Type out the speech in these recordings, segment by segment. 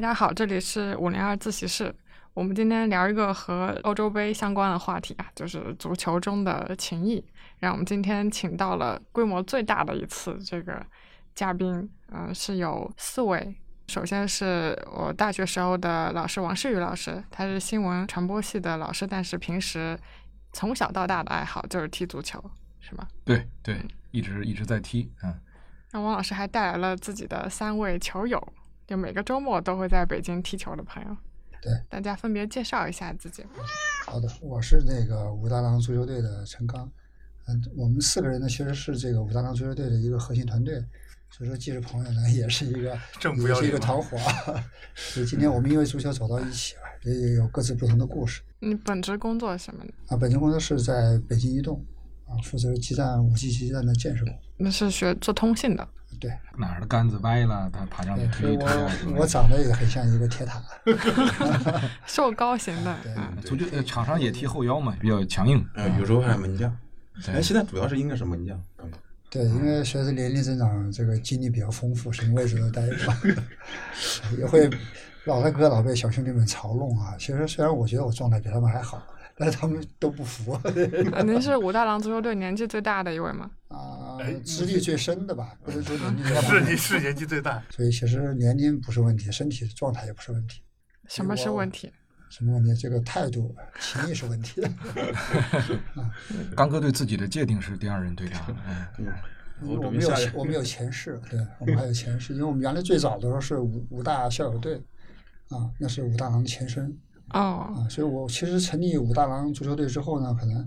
大家好，这里是五零二自习室。我们今天聊一个和欧洲杯相关的话题啊，就是足球中的情谊。让我们今天请到了规模最大的一次这个嘉宾，嗯、是有四位。首先是我大学时候的老师王世宇老师，他是新闻传播系的老师，但是平时从小到大的爱好就是踢足球，是吗？对对，一直一直在踢，嗯，那王老师还带来了自己的三位球友，就每个周末都会在北京踢球的朋友。对，大家分别介绍一下自己。好的，我是那个武大郎足球队的陈刚。嗯，我们四个人呢，其实是这个武大郎足球队的一个核心团队，所以说既是朋友呢，也是一个 正不也是一个团伙。所以今天我们因为足球走到一起了，也有各自不同的故事。你本职工作是什么呢？啊，本职工作是在北京移动，啊，负责基站五 G 基站的建设工作。那是学做通信的。对，哪儿的杆子歪了，他爬上去推一推啊什么的。我我长得也很像一个铁塔。瘦高型的，对嗯，足球呃场上也踢后腰嘛，比较强硬。呃，有时候还有门将。对哎，现在主要是应该是门将。嗯对，因为随着年龄增长，这个经历比较丰富，什么位置都待过，也会老大哥老被小兄弟们嘲弄啊。其实虽然我觉得我状态比他们还好，但他们都不服呃 您是武大郎足球队年纪最大的一位吗？啊哎，资历最深的吧，不是说年纪最大是你是年纪最大。所以其实年龄不是问题，身体状态也不是问题。什么是问题？什么问题？这个态度、情谊是问题。刚哥对自己的界定是第二任队长，嗯，嗯，因为我们有我们有前世，对我们还有前世，因为我们原来最早的时候是武武大校友队，啊，那是武大郎的前身哦，啊，所以我其实成立武大郎足球队之后呢，可能，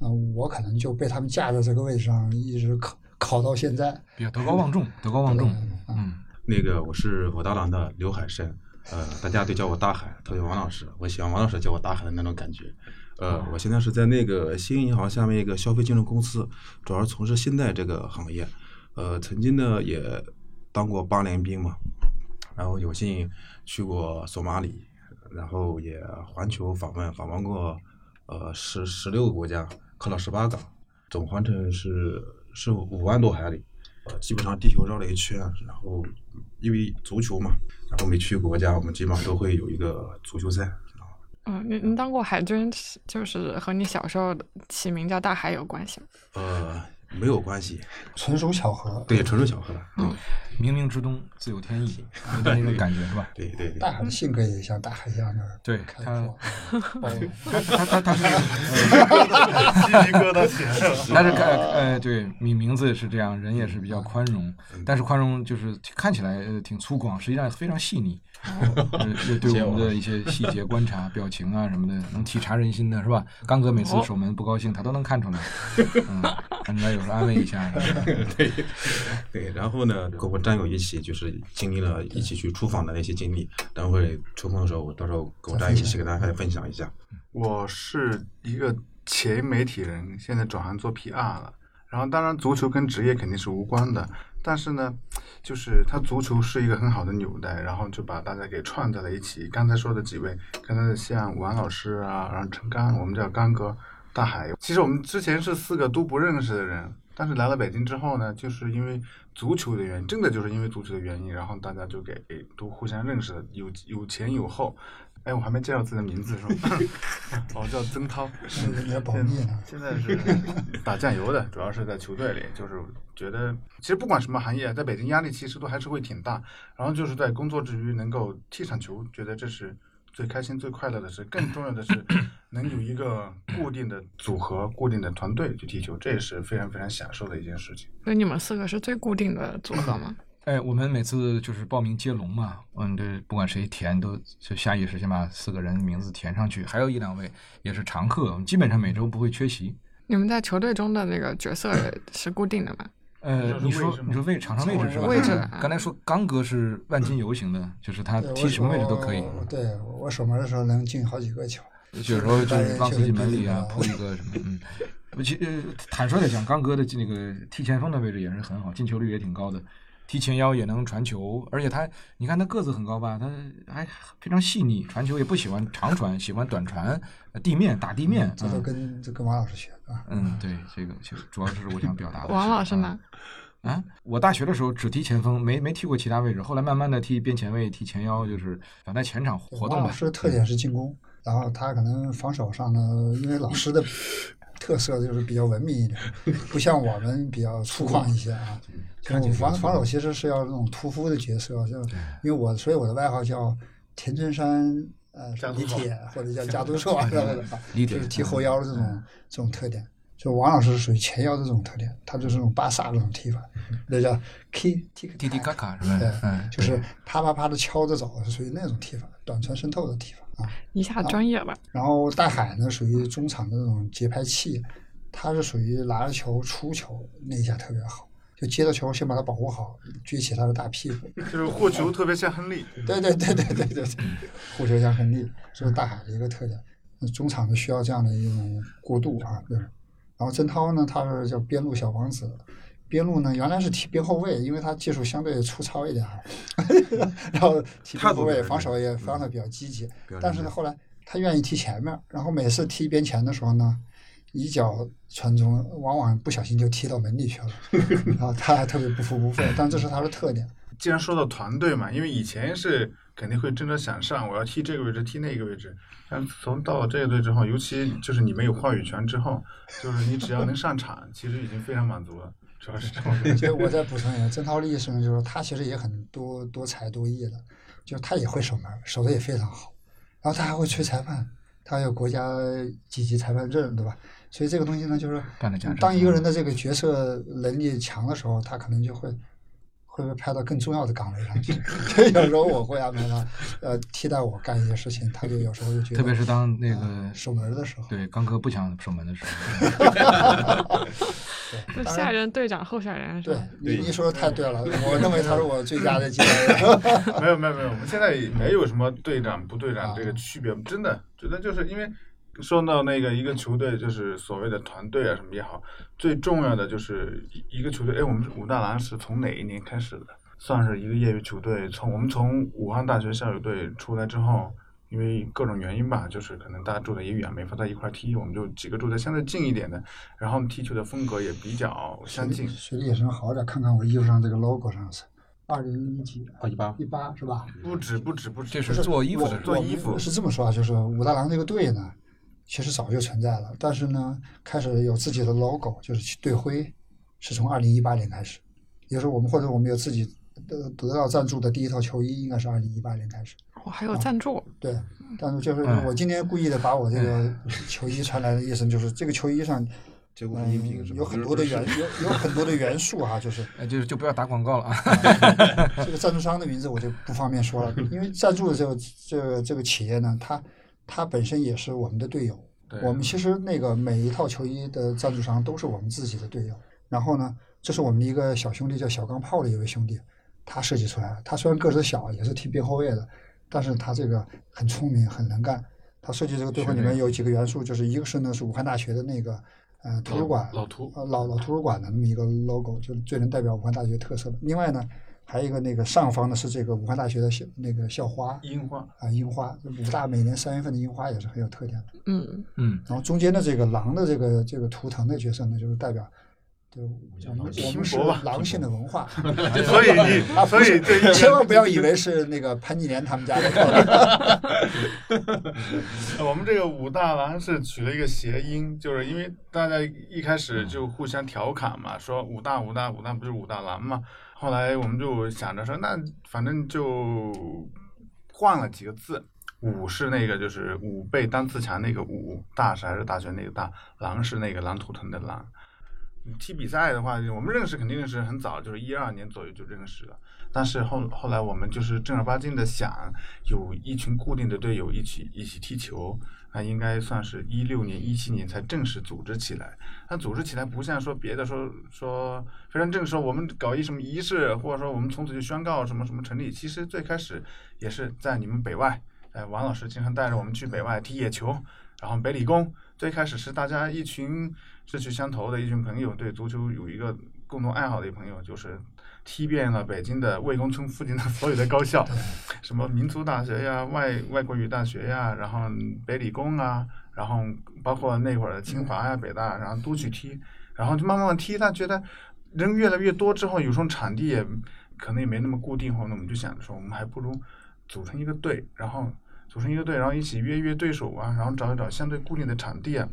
啊，我可能就被他们架在这个位置上一直考考到现在，比较德高望重，德高望重，嗯，那个我是武大郎的刘海生，呃，大家都叫我大海，特别王老师，我喜欢王老师叫我大海的那种感觉。呃，我现在是在那个新银行下面一个消费金融公司，主要是从事信贷这个行业。呃，曾经呢也当过八连兵嘛，然后有幸去过索马里，然后也环球访问，访问过呃十十六个国家，看了十八港，总环程是是五万多海里。呃，基本上地球绕了一圈，然后因为足球嘛，然后每去国家，我们基本上都会有一个足球赛。嗯，您您当过海军，就是和你小时候起名叫大海有关系吗？呃，没有关系，纯属巧合。对，纯属巧合。嗯，冥冥之中自有天意，有点那种感觉是吧？对对对。大海的性格也像大海一样的对他他。他他他是，鸡皮疙瘩起来了。但是看呃对，名名字是这样，人也是比较宽容，但是宽容就是看起来呃挺粗犷，实际上非常细腻，呃对对我们的一些细节观察、表情啊什么的，能体察人心的是吧？刚哥每次守门不高兴，他都能看出来，嗯，人家有时候安慰一下，对对，然后呢，跟我战友一起就是经历了一起去出访的那些经历，等会抽空的时候，我到时候跟我战友一起给大家分享一下。我是一个前媒体人，现在转行做 PR 了。然后，当然足球跟职业肯定是无关的，但是呢，就是它足球是一个很好的纽带，然后就把大家给串在了一起。刚才说的几位，刚才像王老师啊，然后陈刚，我们叫刚哥、大海。其实我们之前是四个都不认识的人，但是来了北京之后呢，就是因为足球的原因，真的就是因为足球的原因，然后大家就给都互相认识了，有有前有后。哎，我还没介绍自己的名字是吧？我 叫曾涛，你在保密呢。现在是 打酱油的，主要是在球队里，就是觉得其实不管什么行业，在北京压力其实都还是会挺大。然后就是在工作之余能够踢场球，觉得这是最开心、最快乐的事。更重要的是 能有一个固定的组合、固定的团队去踢球，这也是非常非常享受的一件事情。所以你们四个是最固定的组合吗？哎，我们每次就是报名接龙嘛，嗯，这不管谁填都就下意识先把四个人名字填上去，还有一两位也是常客，我们基本上每周不会缺席。你们在球队中的那个角色是固定的吗？呃，你说你说位场上位置是吧？位置嗯刚才说刚哥是万金油型的，就是他踢什么位置都可以，对我守门的时候能进好几个球。有时候就是往自己门里啊扑一个什么，嗯。其呃，坦率的讲，刚哥的那个踢前锋的位置也是很好，进球率也挺高的。踢前腰也能传球，而且他，你看他个子很高吧，他还非常细腻，传球也不喜欢长传，喜欢短传，呃地面打地面。这都嗯跟这跟王老师学的啊。嗯，对，这个就主要是我想表达的。王老师呢？啊，我大学的时候只踢前锋，没没踢过其他位置。后来慢慢的踢边前卫、踢前腰，就是反正在前场活动吧。王老师的特点是进攻，然后他可能防守上呢，因为老师的特色就是比较文明一点，不像我们比较粗犷一些啊。防防守其实是要那种屠夫的角色，就因为我所以我的外号叫田村山呃李铁或者叫加多硕之类的，就是踢后腰的这种这种特点。就王老师是属于前腰的这种特点，他就是那种巴萨这种踢法，那叫 k t i k 嘎嘎是吧？对，就是啪啪啪的敲着走，是属于那种踢法，短传渗透的踢法啊。一下专业了。然后大海呢，属于中场的那种节拍器，他是属于拿着球出球那一下特别好，就接到球先把它保护好，撅起他的大屁股。就是护球特别像亨利。对对对对对对，护球像亨利，这是大海的一个特点。中场就需要这样的一种过渡啊，对。然后曾涛呢，他是叫边路小王子，边路呢原来是踢边后卫，因为他技术相对粗糙一点，然后踢边后卫，防守也防守比较积极。但是呢，后来他愿意踢前面，然后每次踢边前的时候呢，一脚传中，往往不小心就踢到门里去了，然后他还特别不服不忿，但这是他的特点。既然说到团队嘛，因为以前是肯定会争着想上，我要踢这个位置，踢那个位置。但从到了这一队之后，尤其就是你没有话语权之后，就是你只要能上场，其实已经非常满足了。主要是这样。其实我再补充一下，曾涛力是就是他其实也很多多才多艺的，就他也会守门，守的也非常好。然后他还会吹裁判，他有国家几级裁判证，对吧？所以这个东西呢，就是当一个人的这个角色能力强的时候，他可能就会。会被派到更重要的岗位上去？所以有时候我会安排他，呃，替代我干一些事情。他就有时候就觉得，特别是当那个守门的时候，对，刚哥不想守门的时候。对，下任队长候选人是吧？对，你你说的太对了，我认为他是我最佳的接班人。没有没有没有，我们现在没有什么队长不队长这个区别，真的觉得就是因为。说到那个一个球队，就是所谓的团队啊什么也好，最重要的就是一一个球队。哎，我们武大郎是从哪一年开始的？算是一个业余球队。从我们从武汉大学校友队出来之后，因为各种原因吧，就是可能大家住的也远，没法在一块踢，我们就几个住的相对近一点的，然后踢球的风格也比较相近。学历也是好点，看看我衣服上这个 logo 上是二零一几？啊，一八一八是吧？不止不止不止，这是做衣服的，做衣服是这么说啊，就是武大郎这个队呢。其实早就存在了，但是呢，开始有自己的 logo，就是去队徽，是从二零一八年开始。也就是我们或者我们有自己得得到赞助的第一套球衣，应该是二零一八年开始。我还有赞助？对，但是就是我今天故意的把我这个 球衣穿来的意思，就是这个球衣上，嗯，有很多的元有有很多的元素哈，就是，就就不要打广告了啊。这个赞助商的名字我就不方便说了，因为赞助的这个这个这个企业呢，它。他本身也是我们的队友，我们其实那个每一套球衣的赞助商都是我们自己的队友。然后呢，这是我们的一个小兄弟叫小钢炮的一位兄弟，他设计出来的。他虽然个子小，也是踢边后卫的，但是他这个很聪明，很能干。他设计这个队徽里面有几个元素，就是一个是呢是武汉大学的那个呃图书馆老图呃老老图书馆的那么一个 logo，就最能代表武汉大学特色的。另外呢。还有一个那个上方的是这个武汉大学的校那个校花樱花啊樱花武大每年三月份的樱花也是很有特点的嗯嗯然后中间的这个狼的这个这个图腾的角色呢就是代表对我们我们是狼性的文化 所以你所以这千万不要以为是那个潘金莲他们家的 我们这个武大郎是取了一个谐音就是因为大家一开始就互相调侃嘛说武大武大武大不是武大郎嘛。后来我们就想着说，那反正就换了几个字，武是那个就是武备当自强那个武，大是还是大学那个大，狼是那个狼图腾的狼。踢比赛的话，我们认识肯定认识很早，就是一二年左右就认识了。但是后后来我们就是正儿八经的想有一群固定的队友一起一起踢球。那应该算是一六年、一七年才正式组织起来。那组织起来不像说别的说说非常正式，我们搞一什么仪式，或者说我们从此就宣告什么什么成立。其实最开始也是在你们北外，哎，王老师经常带着我们去北外踢野球，然后北理工最开始是大家一群志趣相投的一群朋友，对足球有一个共同爱好的朋友，就是。踢遍了北京的魏公村附近的 所有的高校，什么民族大学呀、外外国语大学呀，然后北理工啊，然后包括那会儿的清华呀、北大，然后都去踢，然后就慢慢踢。他觉得人越来越多之后，有时候场地也可能也没那么固定后，那我们就想着说，我们还不如组成一个队，然后组成一个队，然后一起约约对手啊，然后找一找相对固定的场地啊，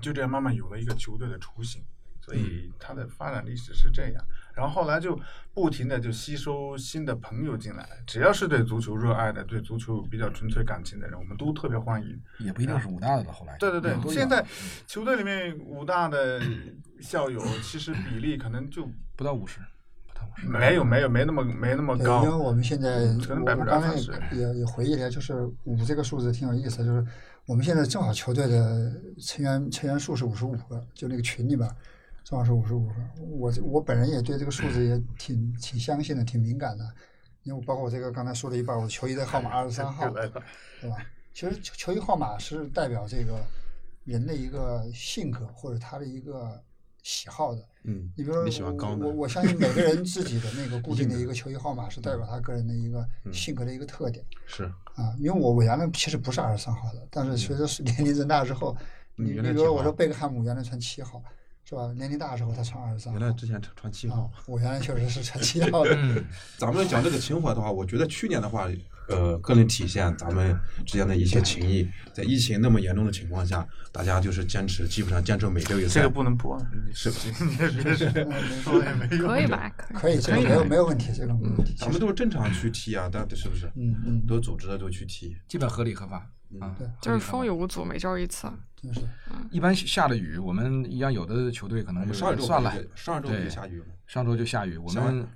就这样慢慢有了一个球队的雏形。所以它的发展历史是这样，然后后来就不停的就吸收新的朋友进来，只要是对足球热爱的、对足球比较纯粹感情的人，我们都特别欢迎。也不一定是武大的了，后来对对对现在球队里面武大的校友其实比例可能就不到五十。没有没有没那么没那么高，因为。我们现在，我刚才。也也回忆了一下，就是五这个数字挺有意思，就是我们现在正好球队的成员成员数是五十五个，就那个群里边正好是五十五个。我我本人也对这个数字也挺挺相信的，挺敏感的，因为包括我这个刚才说了一半，我球衣的号码二十三号，对吧？其实球球衣号码是代表这个人的一个性格或者他的一个喜好的。嗯，你比如说你喜欢刚的我，我我相信每个人自己的那个固定的一个球衣号码是代表他个人的一个嗯性格的一个特点是啊。因为我我原来其实不是二十三号的，但是随着 年龄增大之后，你比如说我说贝克汉姆原来穿七号，是吧？年龄大的时候他穿二十三号原来。之前穿穿七号啊。，我原来确实是穿七号 的。嗯，咱们讲这个情怀的话，我觉得去年的话，呃，更能体现咱们之间的一些情谊。在疫情那么严重的情况下，大家就是坚持，基本上坚持每周一赛。这个不能播，是你这别是说也没用。可以吧？可以，没有没有问题，这个没有问题。咱们都是正常去踢啊，但是不是？嗯嗯，都组织的都去踢。基本合理合法啊。对就是风雨无阻，每周一次。真是。一般下了雨，我们一样有的球队可能就我们上一周算了上周就下雨吗？上周就下雨，我们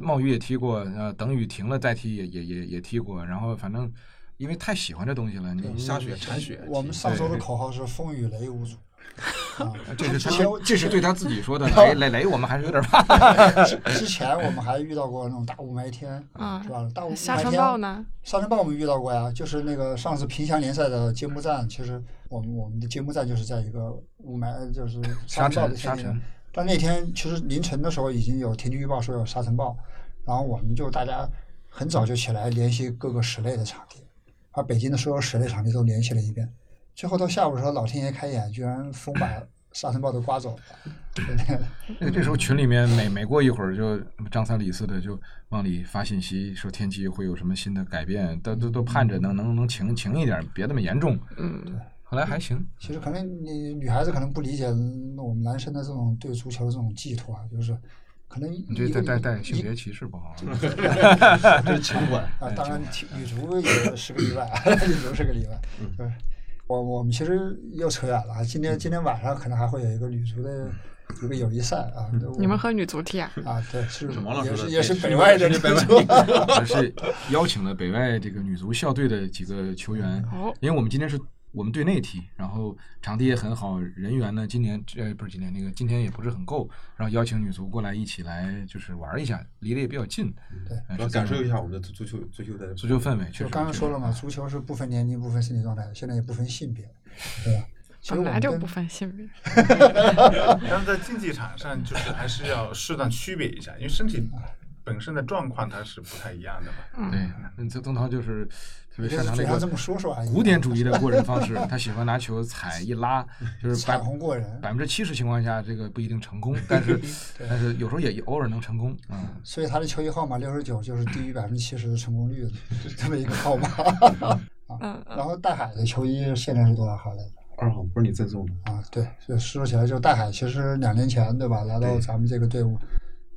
冒雨也踢过，呃，等雨停了再踢也也也也踢过，然后反正因为太喜欢这东西了，你下雪铲雪。我们上周的口号是“风雨雷无阻”。啊，这是他这是对他自己说的，雷雷雷我们还是有点怕。之之前我们还遇到过那种大雾霾天，嗯是吧？大雾沙尘霾天，暴呢？沙尘暴我们遇到过呀，就是那个上次平乡联赛的揭幕战，其实我们我们的揭幕战就是在一个雾霾，就是沙尘暴的尘沙尘天气。但那天其实凌晨的时候已经有天气预报说有沙尘暴，然后我们就大家很早就起来联系各个室内的场地，把北京的所有室内场地都联系了一遍。最后到下午的时候，老天爷开眼，居然风把沙尘暴都刮走了。那这时候群里面每每过一会儿就张三李四的就往里发信息，说天气会有什么新的改变，都都都盼着能能能晴晴一点，别那么严重。嗯，后来还行，其实可能你女孩子可能不理解我们男生的这种对足球的这种寄托啊，就是可能你这带带带性别歧视不好。这是情怀。啊，当然体女足也是个例外，女足是个例外。对，我我们其实又扯远了啊。今天今天晚上可能还会有一个女足的一个友谊赛啊。你们和女足踢啊？啊，对，是是王老师也是也是北外的女是北外足。而是邀请了北外这个女足校队的几个球员，哦，因为我们今天是我们队内踢，然后场地也很好，人员呢今年呃不是今年那个今天也不是很够，然后邀请女足过来一起来就是玩一下，离得也比较近，对呃要是这么感受一下我们的足足球足球的足球氛围，确就实刚刚说了嘛，足球是不分年龄、不分身体状态，现在也不分性别，对本来就不分性别。但是在竞技场上，就是还是要适当区别一下，因为身体本身的状况它是不太一样的嘛。对，那，这东涛就是特别擅长那是嘴上这么个说说而已。古典主义的过人方式，他喜欢拿球踩一拉，就是百彩虹过人，百分之七十情况下这个不一定成功，但是但是有时候也偶尔能成功，嗯。所以他的球衣号码六十九就是低于百分之七十的成功率的 这么一个号码。嗯然后大海的球衣现在是多少号来着？二号不是你赠送的，啊，对，就说起来，就大海其实两年前对吧，来到咱们这个队伍，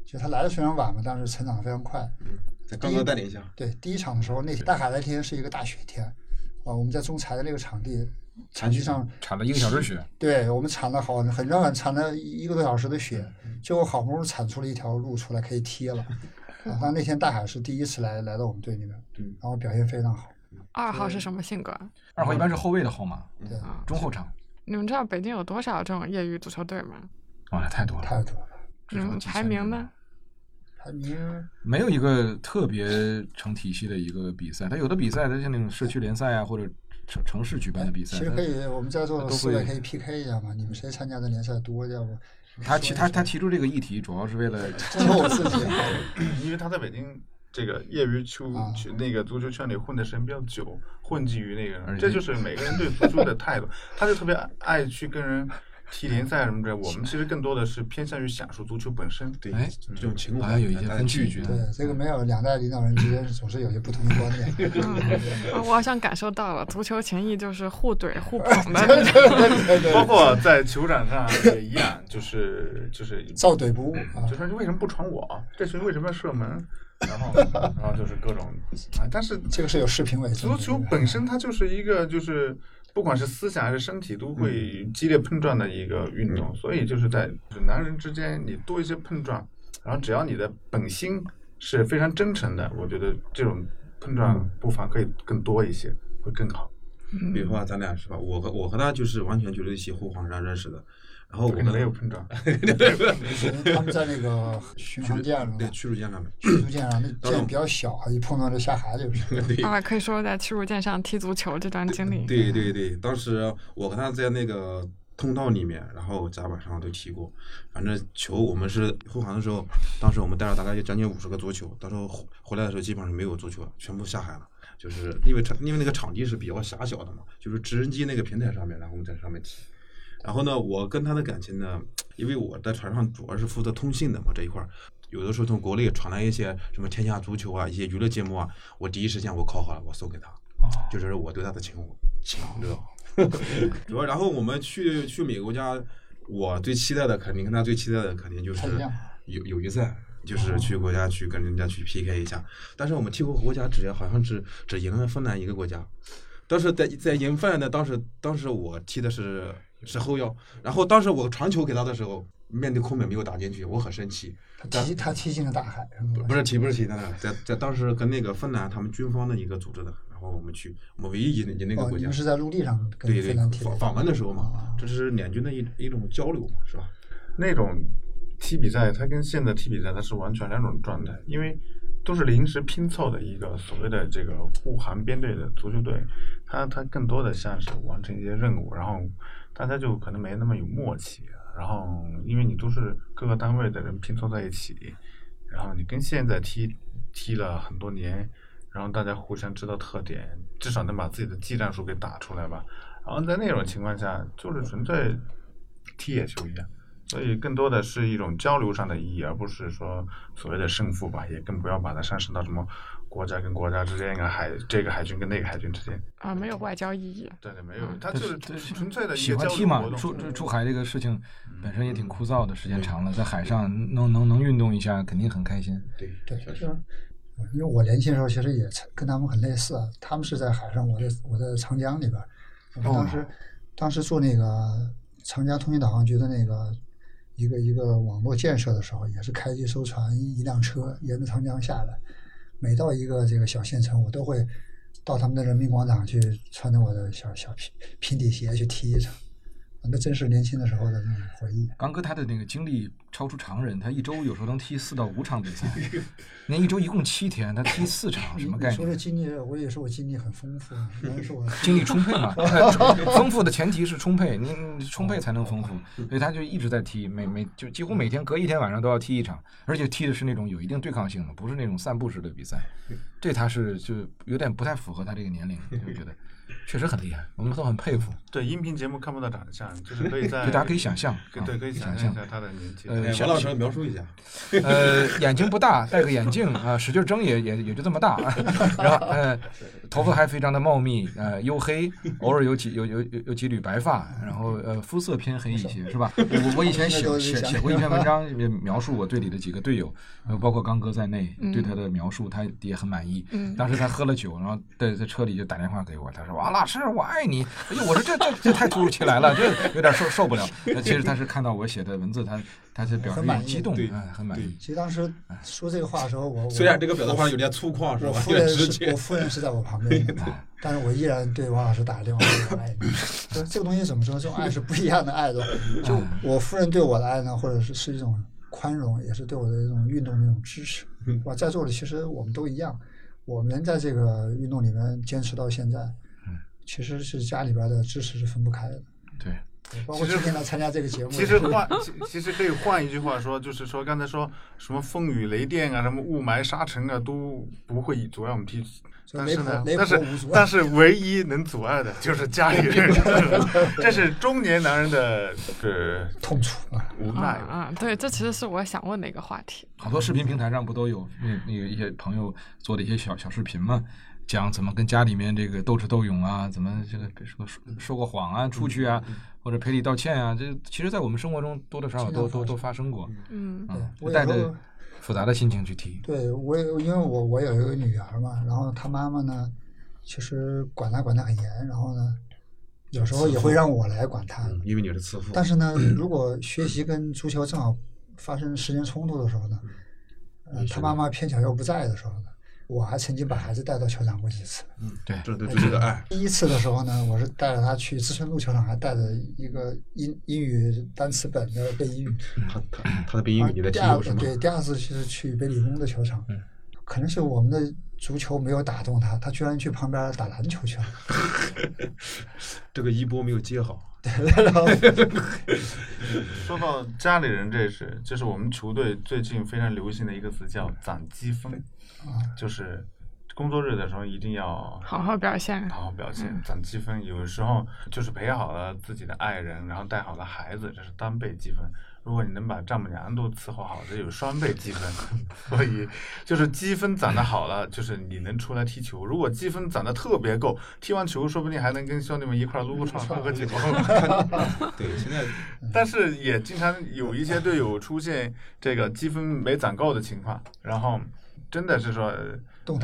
其实他来的虽然晚嘛，但是成长得非常快。在刚刚带领下，对，第一场的时候，那天大海那天是一个大雪天，啊，我们在中裁的那个场地，场地上铲了一个小时雪，对我们铲了好很热，铲了一个多小时的雪，最后好不容易铲出了一条路出来可以踢了。啊，但那天大海是第一次来来到我们队里面，嗯然后表现非常好。二号是什么性格？二号一般是后卫的号码，对，啊，中后场。你们知道北京有多少这种业余足球队吗？哇，太多了，太多了。嗯，排名呢？排名没有一个特别成体系的一个比赛，它有的比赛它像那种社区联赛啊，或者城城市举办的比赛，其实可以，我们在座的四位可以 PK 一下嘛？你们谁参加的联赛多，要不他提他他提出这个议题，主要是为了 真的我自己。因为他在北京这个业余球啊去那个足球圈里混的时间比较久，混迹于那个，这就是每个人对足球的态度，他就特别爱去跟人踢联赛什么的，我们其实更多的是偏向于享受足球本身。对哎，这种情怀好像有一些分歧拒绝。对，这个没有两代领导人之间总是有些不同的观点。啊，我好像感受到了，足球情谊就是互怼互捧 的。包括在球场上也一样，就是就是照怼不误啊就说你为什么不传我？这球为什么要射门？然后 然后就是各种啊，但是这个是有视频为证。足球本身它就是一个就是不管是思想还是身体都会激烈碰撞的一个运动，所以就是在就是男人之间你多一些碰撞，然后只要你的本心是非常真诚的，我觉得这种碰撞不妨可以更多一些，会更好。比如说咱俩是吧？我和我和他就是完全就是一起后黄山认识的，然后我跟你和他没有碰撞，他们在那个巡航舰上，对驱逐舰上面，驱逐舰上，那舰比较小啊，一碰到就下海里边。对啊，可以说在驱逐舰上踢足球这段经历。对对对，当时我和他在那个通道里面，然后甲板上都踢过。反正球我们是护航的时候，当时我们带了大概有将近五十个足球，到时候回回来的时候基本上没有足球了，全部下海了。就是因为场因为那个场地是比较狭小的嘛，就是直升机那个平台上面，然后我们在上面踢。然后呢，我跟他的感情呢，因为我在船上主要是负责通信的嘛这一块儿，有的时候从国内传来一些什么天下足球啊，一些娱乐节目啊，我第一时间我拷好了，我送给他，就是我对他的情情，知道。主要然后我们去去美国家，我最期待的肯定跟他最期待的肯定就是友友谊赛，就是去国家去跟人家去 PK 一下。但是我们踢过国家只好像只只赢了芬兰一个国家。当时在在赢芬兰的当时当时我踢的是是后腰，然后当时我传球给他的时候，面对空门没有打进去，我很生气。他踢他踢进了大海，不是踢不是踢的，在在当时跟那个芬兰他们军方的一个组织的，然后我们去，我们唯一赢赢那个哦，国家你们。是在陆地上跟对对芬兰，踢的访访问的时候嘛啊，这是两军的一一种交流嘛，是吧？那种踢比赛，它跟现在踢比赛它是完全两种状态，因为都是临时拼凑的一个所谓的这个护航编队的足球队，它它更多的像是完成一些任务，然后大家就可能没那么有默契，然后因为你都是各个单位的人拼凑在一起，然后你跟现在踢踢了很多年，然后大家互相知道特点，至少能把自己的技战术给打出来吧。然后在那种情况下，就是纯粹踢野球一样。所以更多的是一种交流上的意义，而不是说所谓的胜负吧，也更不要把它上升到什么国家跟国家之间啊，海这个海军跟那个海军之间。啊，没有外交意义。对对，没有，嗯它就是纯粹的一喜个交欢踢嘛，流活动。出出出海这个事情本身也挺枯燥的，时间长了，在海上能能能运动一下，肯定很开心。对对，确实就是因为我年轻的时候其实也跟他们很类似啊，他们是在海上，我在我在长江里边儿。我们当时、当时做那个长江通信导航局的那个一个一个网络建设的时候，也是开一艘船一辆车沿着长江下来，每到一个这个小县城，我都会到他们的人民广场去，穿着我的小小平平底鞋去踢一场，那真是年轻的时候的那种回忆。刚哥他的那个精力超出常人，他一周有时候能踢四到五场比赛，那一周一共七天，他踢四场，什么概念？说这念？经历，我也说我经历很丰富，啊，原来是我精力充沛嘛，丰富的前提是充沛，你你充沛才能丰富，所以他就一直在踢，每每就几乎每天隔一天晚上都要踢一场，而且踢的是那种有一定对抗性的，不是那种散步式的比赛，这他是就有点不太符合他这个年龄，我觉得确实很厉害，我们都很佩服，对音频节目看不到长相，就是可以在就大家可以想象，对，可以啊想象一下他的年纪。哎，呃小老师描述一下，呃，眼睛不大，戴个眼镜啊、使劲睁也也也就这么大，然后呃，头发还非常的茂密，呃，黝黑，偶尔有几有有有有几缕白发，然后呃，肤色偏黑一些，是吧？我我以前写写写过一篇文章，呃描述我队里的几个队友，呃，包括刚哥在内，对他的描述他也很满意。嗯当时他喝了酒，然后在在车里就打电话给我，他说：“王老师，我爱你。”哎呦，我说这这这太突如其来了，这有点受受不了。那其实他是看到我写的文字，他他是表示很满意激动，哎，很满意。其实当时说这个话的时候，我我虽然这个表达方式有点粗犷，是吧？我夫有点直接人是我。夫人是在我旁边，但是我依然对王老师打个电话说我爱你。就这个东西怎么说？这种爱是不一样的爱的。就我夫人对我的爱呢，或者是是一种宽容，也是对我的一种运动的一种支持。我在座的其实我们都一样，我们能在这个运动里面坚持到现在，其实是家里边的支持是分不开的。对，包括今天来参加这个节目。其实换，其其实可以换一句话说，就是说刚才说什么风雨雷电啊，什么雾霾沙尘啊，都不会阻碍我们踢。但是呢，但是但是唯一能阻碍的就是家里人，这是中年男人的呃痛楚啊，无奈啊。对，这其实是我想问的一个话题。好多视频平台上不都有那那个一些朋友做的一些小小视频嘛？讲怎么跟家里面这个斗智斗勇啊，怎么这个说说说过谎啊，出去啊，或者赔礼道歉啊，这其实，在我们生活中多多少少都都都发生过。嗯，嗯，带着复杂的心情去提。对我，因为我我有一个女儿嘛，然后她妈妈呢，其实管她管得很严，然后呢，有时候也会让我来管她，因为你是慈父。但是呢，如果学习跟足球正好发生时间冲突的时候呢，呃，她妈妈偏巧又不在的时候呢。我还曾经把孩子带到球场过几次。嗯，对，这对这个爱。第一次的时候呢，我是带着他去知春路球场，还带着一个英英语单词本的背英语。他他他的背英语你在第二对，第二次是去北理工的球场。嗯。可能是我们的足球没有打动他，他居然去旁边打篮球去了。这个一波没有接好。说到家里人，这事这是我们球队最近非常流行的一个词，叫攒积分。就是工作日的时候一定要好好表现，好好表现，攒积分。有时候就是陪好了自己的爱人，然后带好了孩子，这是单倍积分。如果你能把丈母娘都伺候好，这有双倍积分。所以就是积分攒的好了，就是你能出来踢球。如果积分攒的特别够，踢完球说不定还能跟兄弟们一块撸个串、喝个酒。对，现在但是也经常有一些队友出现这个积分没攒够的情况，然后。真的是说，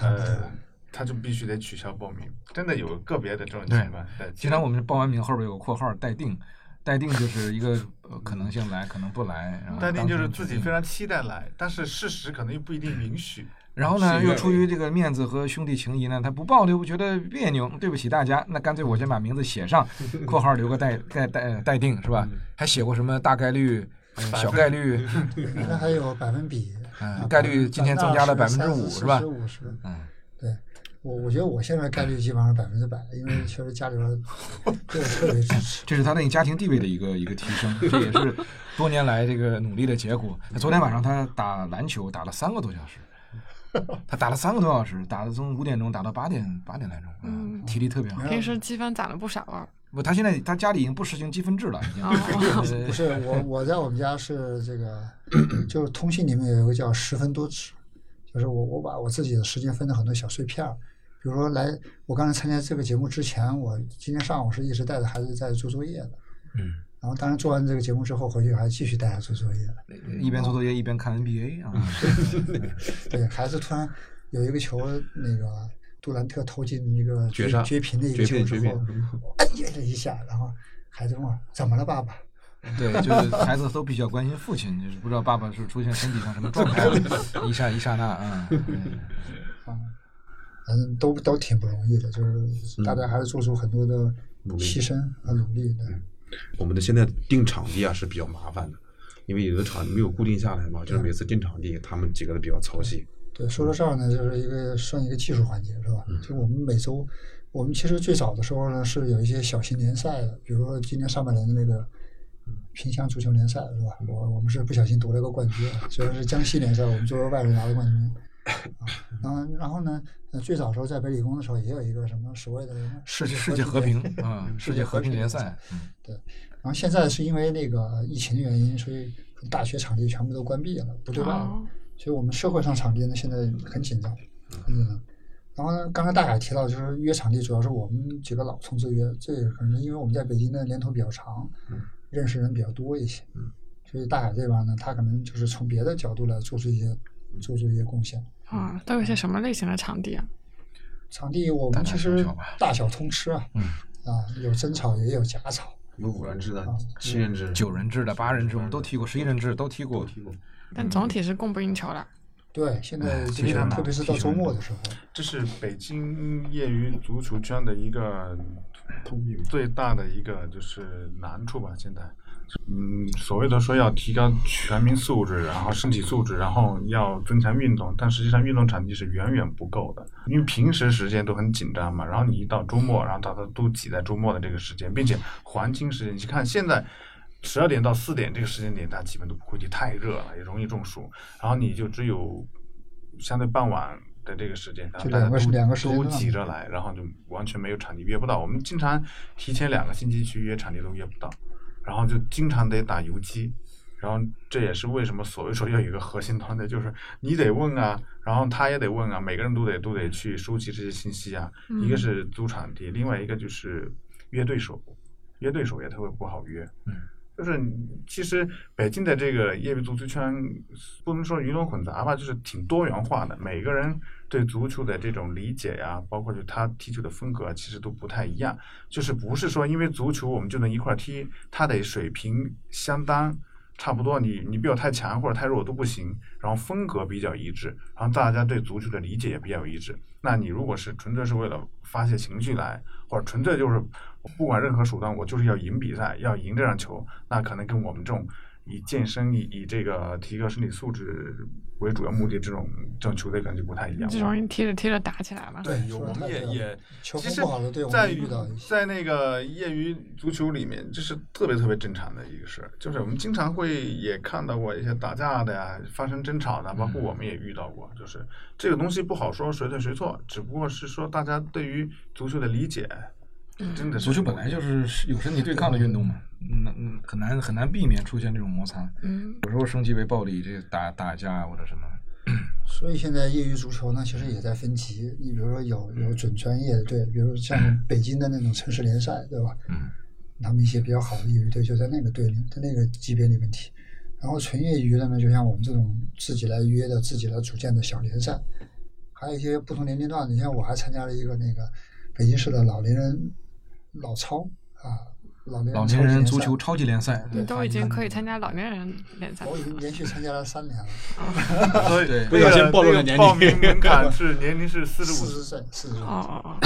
呃，他就必须得取消报名。真的有个别的这种情况。对，经常我们报完名后边有个括号待定，待定就是一个可能性来，可能不来。待定就是自己非常期待来，但是事实可能又不一定允许。然后呢，又出于这个面子和兄弟情谊呢，他不报又觉得别扭，对不起大家，那干脆我先把名字写上，括号留个待待待待定是吧？还写过什么大概率、小概率？那还有百分比。嗯，概率今天增加了百分之五，是吧？五十，嗯，对，我我觉得我现在概率基本上百分之百，因为确实家里边对我 特别支持。这是他那个家庭地位的一个一个提升，这也是多年来这个努力的结果。昨天晚上他打篮球打了三个多小时，他打了三个多小时，打的从五点钟打到八点八点来钟，嗯，体力特别好。平时积分攒了不少啊。不，他现在他家里已经不实行积分制了，已经。不是 我，我在我们家是这个，就是通信里面有一个叫十分多制，就是我我把我自己的时间分成很多小碎片儿，比如说来我刚才参加这个节目之前，我今天上午是一直带着孩子在做作业的，嗯，然后当然做完这个节目之后回去还继续带他做作业，一边做作业一边看 NBA 啊，对孩子突然有一个球那个。杜兰特投进一个绝绝平的一个球之后，哎呀了一下，然后孩子问：“怎么了，爸爸？” 对，就是孩子都比较关心父亲，就是不知道爸爸是出现身体上什么状态，一刹一刹那啊。嗯，都都挺不容易的，就是大家还是做出很多的牺牲和努力的。我们的现在定场地啊是比较麻烦的，因为有的场没有固定下来嘛，就是每次定场地，他们几个都比较操心。对，说到这儿呢，就是一个算一个技术环节，是吧？就我们每周，我们其实最早的时候呢，是有一些小型联赛的，比如说今年上半年的那个萍乡足球联赛，是吧？我我们是不小心夺了个冠军，虽然是江西联赛，我们作为外人拿了冠军。啊，然后然后呢，最早时候在北理工的时候，也有一个什么所谓的世界世界和平啊，世界和平联赛。对，然后现在是因为那个疫情的原因，所以大学场地全部都关闭了，不对外了。所以我们社会上场地呢，现在很紧张，很紧张。然后呢，刚才大海提到，就是约场地，主要是我们几个老同志约，这也可能是因为我们在北京的年头比较长，认识人比较多一些。所以大海这边呢，他可能就是从别的角度来做出一些做出一些贡献。啊，都有些什么类型的场地啊？场地我们其实大小通吃啊，啊，有真草也有假草，有五人制的、七人制、九人制的、八人制，我们都踢过，十一人制都踢过。但总体是供不应求的。对，现在特别是到周末的时候，这是北京业余足球圈的一个最大的一个就是难处吧。现在嗯，所谓的说要提高全民素质，然后身体素质，然后要增强运动，但实际上运动场地是远远不够的，因为平时时间都很紧张嘛，然后你一到周末，然后大家都挤在周末的这个时间，并且黄金时间，你看现在十二点到四点这个时间点，大家基本都不会去，太热了，也容易中暑，然后你就只有相对傍晚。的这个时间，然后大家都都挤着来，然后就完全没有场地约不到。我们经常提前两个星期去约场地都约不到，然后就经常得打游击。然后这也是为什么所谓说要有一个核心团队，就是你得问啊，然后他也得问啊，每个人都得都得去收集这些信息啊。一个是租场地，另外一个就是约对手，约对手也特别不好约。就是其实北京的这个业余足球圈不能说鱼龙混杂吧，就是挺多元化的。每个人对足球的这种理解呀，包括就他踢球的风格，其实都不太一样。就是不是说因为足球我们就能一块踢，他得水平相当，差不多。你你比我太强或者太弱都不行。然后风格比较一致，然后大家对足球的理解也比较一致。那你如果是纯粹是为了发泄情绪来，或者纯粹就是。不管任何手段，我就是要赢比赛，要赢这场球。那可能跟我们这种以健身、以以这个提高身体素质为主要目的这种这种球队感觉不太一样。这种踢着踢着打起来了。对，有我们也也其实，在在那个业余足球里面，这是特别特别正常的一个事儿。就是我们经常会也看到过一些打架的呀，发生争吵的，包括我们也遇到过。就是这个东西不好说谁对谁错，只不过是说大家对于足球的理解。真的，足球本来就是有身体对抗的运动嘛，那嗯很难很难避免出现这种摩擦。嗯，有时候升级为暴力，这打打架或者什么。所以现在业余足球呢，其实也在分级。你比如说有有准专业的队，比如像北京的那种城市联赛，对吧？嗯。他们一些比较好的业余队就在那个队里，在那个级别里面踢。然后纯业余的呢，就像我们这种自己来约的、自己来组建的小联赛，还有一些不同年龄段。你像我还参加了一个那个北京市的老年人。老超啊，老年老年人足球超级联赛，你都已经可以参加老年人联赛。我已经连续参加了三年了。所以不小心暴露了年龄。报名门槛是年龄是四十五岁，四十岁。哦哦哦。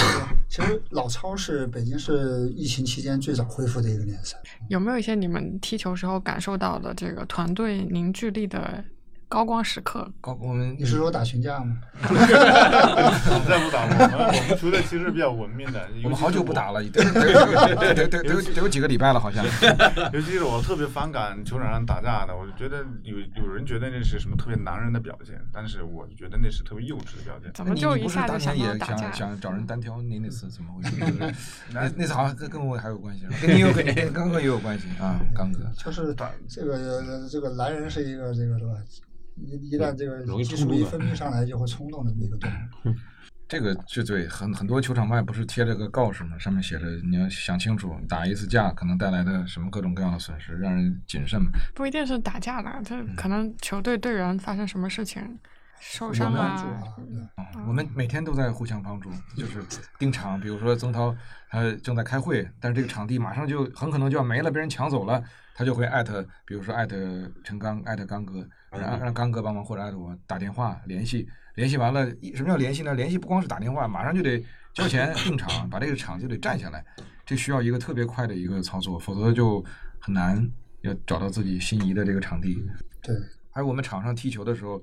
其实老超是北京市疫情期间最早恢复的一个联赛。有没有一些你们踢球时候感受到的这个团队凝聚力的？高光时刻，高我们你是说打群架吗？再不打我们我们球队其实比较文明的。我们好久不打了，得得得得得有几个礼拜了，好像。尤其是我特别反感球场上打架的，我就觉得有有人觉得那是什么特别男人的表现，但是我觉得那是特别幼稚的表现。怎么就一下子想也想想找人单挑？你那次怎么回事？那那次好像跟跟我还有关系，跟你有跟刚哥也有关系啊，刚哥。就是这个这个男人是一个这个是吧？一一旦这个激素一分泌上来，就会冲动的那个动物。这个就对，很很多球场外不是贴了个告示吗？上面写着你要想清楚，打一次架可能带来的什么各种各样的损失，让人谨慎嘛。不一定是打架的，他可能球队队员发生什么事情受伤啊。我们每天都在互相帮助，就是盯场。比如说曾涛他正在开会，但是这个场地马上就很可能就要没了，被人抢走了。他就会艾特，比如说艾特陈刚，艾特刚哥，让让刚哥帮忙，或者艾特我打电话联系，联系完了，什么叫联系呢？联系不光是打电话，马上就得交钱定场，把这个场就得占下来，这需要一个特别快的一个操作，否则就很难要找到自己心仪的这个场地。对，还有我们场上踢球的时候，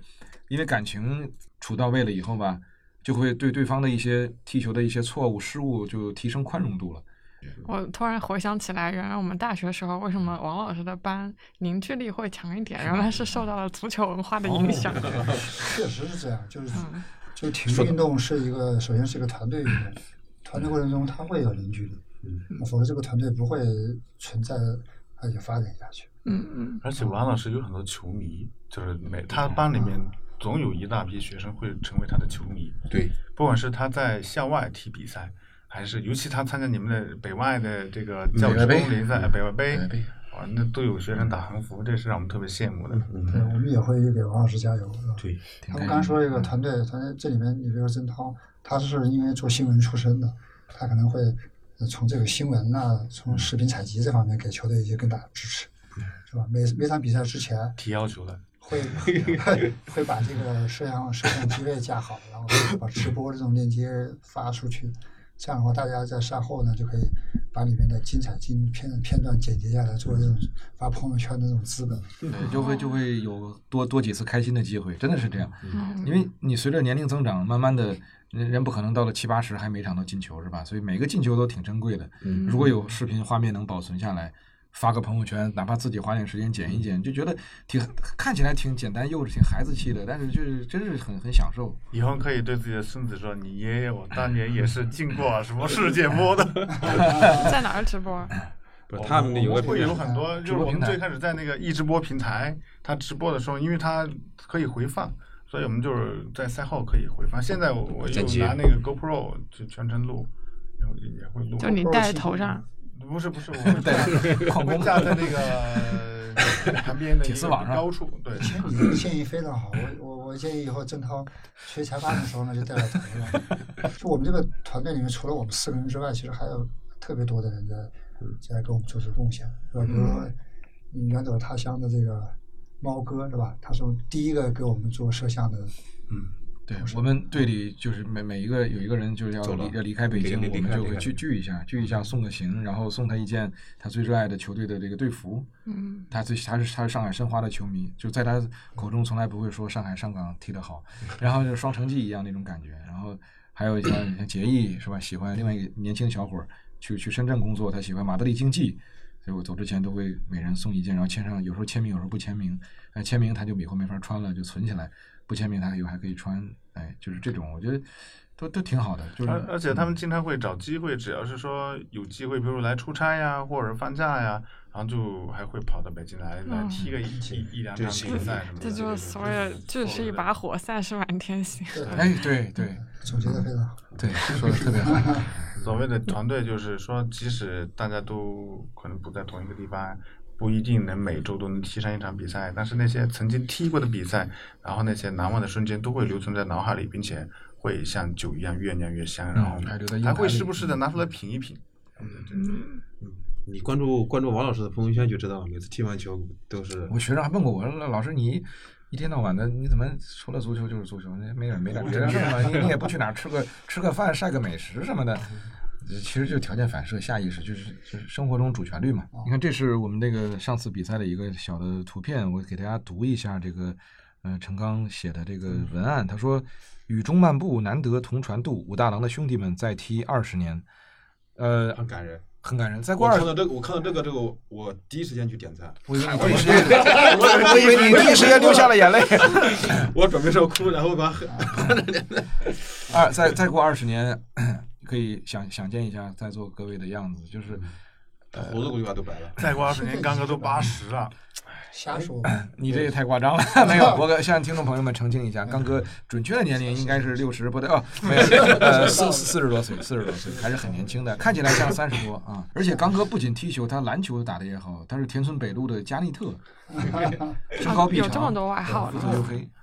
因为感情处到位了以后吧，就会对对方的一些踢球的一些错误失误就提升宽容度了。我突然回想起来，原来我们大学时候为什么王老师的班凝聚力会强一点？原来是受到了足球文化的影响。确实是这样，就是就是体育运动是一个，首先是一个团队运动，团队过程中它会有凝聚力，否则这个团队不会存在而且发展下去。嗯嗯。而且王老师有很多球迷，就是每他班里面总有一大批学生会成为他的球迷。对，不管是他在校外踢比赛。还是，尤其他参加你们的北外的这个教职工联赛、北外杯，哇，那都有学生打横幅，这是让我们特别羡慕的。对，我们也会给王老师加油。对，他们刚说这个团队，团队这里面，你比如说曾涛，他是因为做新闻出身的，他可能会从这个新闻呐，从视频采集这方面给球队一些更大的支持，是吧？每每场比赛之前提要求的，会会把这个摄像摄像机位架好，然后把直播这种链接发出去。这样的话，大家在赛后呢就可以把里面的精彩精片片段剪辑下来，做这种发朋友圈的那种资本。对，就会就会有多多几次开心的机会，真的是这样。嗯因为你随着年龄增长，慢慢的人人不可能到了七八十还每场都进球是吧？所以每个进球都挺珍贵的。如果有视频画面能保存下来。发个朋友圈，哪怕自己花点时间剪一剪，就觉得挺看起来挺简单幼稚、挺孩子气的，但是就是真是很很享受。以后可以对自己的孙子说：“你爷爷我当年也是进过 什么世界波的。”在哪儿直播？不是他们有个会有很多，就是我们最开始在那个一直播平台，他直播的时候，因为他可以回放，所以我们就是在赛后可以回放。现在我又拿那个 GoPro 就全程录，然后也会录。就你戴在头上。不是不是，我 们在矿工架在那个旁边的铁丝网上高处。对，你的建议非常好，我我我建议以后郑涛吹裁判的时候呢，就戴在头上。就我们这个团队里面，除了我们四个人之外，其实还有特别多的人在在给我们做出贡献，是吧？比如说远走他乡的这个猫哥，是吧？他是第一个给我们做摄像的，嗯。对我们队里就是每每一个有一个人就是要离要离开北京，我们就会聚聚一下，聚一下送个行，然后送他一件他最热爱的球队的这个队服。嗯，他最他是他是上海申花的球迷，就在他口中从来不会说上海上港踢得好，然后就双城记一样那种感觉。然后还有像 像杰毅是吧？喜欢另外一个年轻小伙儿去去深圳工作，他喜欢马德里竞技，所以我走之前都会每人送一件，然后签上，有时候签名，有时候不签名。那签名他就以后没法穿了，就存起来。不签名，他以后还可以穿，哎，就是这种，我觉得都都挺好的。就是而而且他们经常会找机会，只要是说有机会，比如来出差呀，或者放假呀，然后就还会跑到北京来来踢个一一一两场比赛什么的。这就是所谓“就是一把火，赛是满天星”。哎，对对，总结的非常好。对，说的特别好。所谓的团队，就是说，即使大家都可能不在同一个地方。不一定能每周都能踢上一场比赛，但是那些曾经踢过的比赛，然后那些难忘的瞬间都会留存在脑海里，并且会像酒一样越酿越香，然后还会时不时的拿出来品一品。嗯，你关注关注王老师的朋友圈就知道，每次踢完球都是。我学生还问过我，老师你一天到晚的你怎么除了足球就是足球，没点没点别的事吗？你 你也不去哪吃个吃个饭晒个美食什么的？其实就条件反射，下意识就是就是生活中主旋律嘛。你看，这是我们那个上次比赛的一个小的图片，我给大家读一下这个，呃，陈刚写的这个文案。他说：“雨中漫步，难得同船渡，武大郎的兄弟们再踢二十年。”呃，很感人，很感人。再过二，看到这个，我看到这个，这个我第一时间去点赞。我以为第一时间，我以为你第一时间流下了眼泪。我准备说哭，然后把二再 再过二十年。可以想想见一下在座各位的样子，就是，胡子估计都白了。再过二十年，刚哥都八十了。瞎说，你这也太夸张了。没有，我向听众朋友们澄清一下，刚哥准确的年龄应该是六十不对哦，没有，呃，四四十多岁，四十多岁还是很年轻的，看起来像三十多啊。而且刚哥不仅踢球，他篮球打的也好，他是田村北路的加内特，身高臂长，有这么多外号。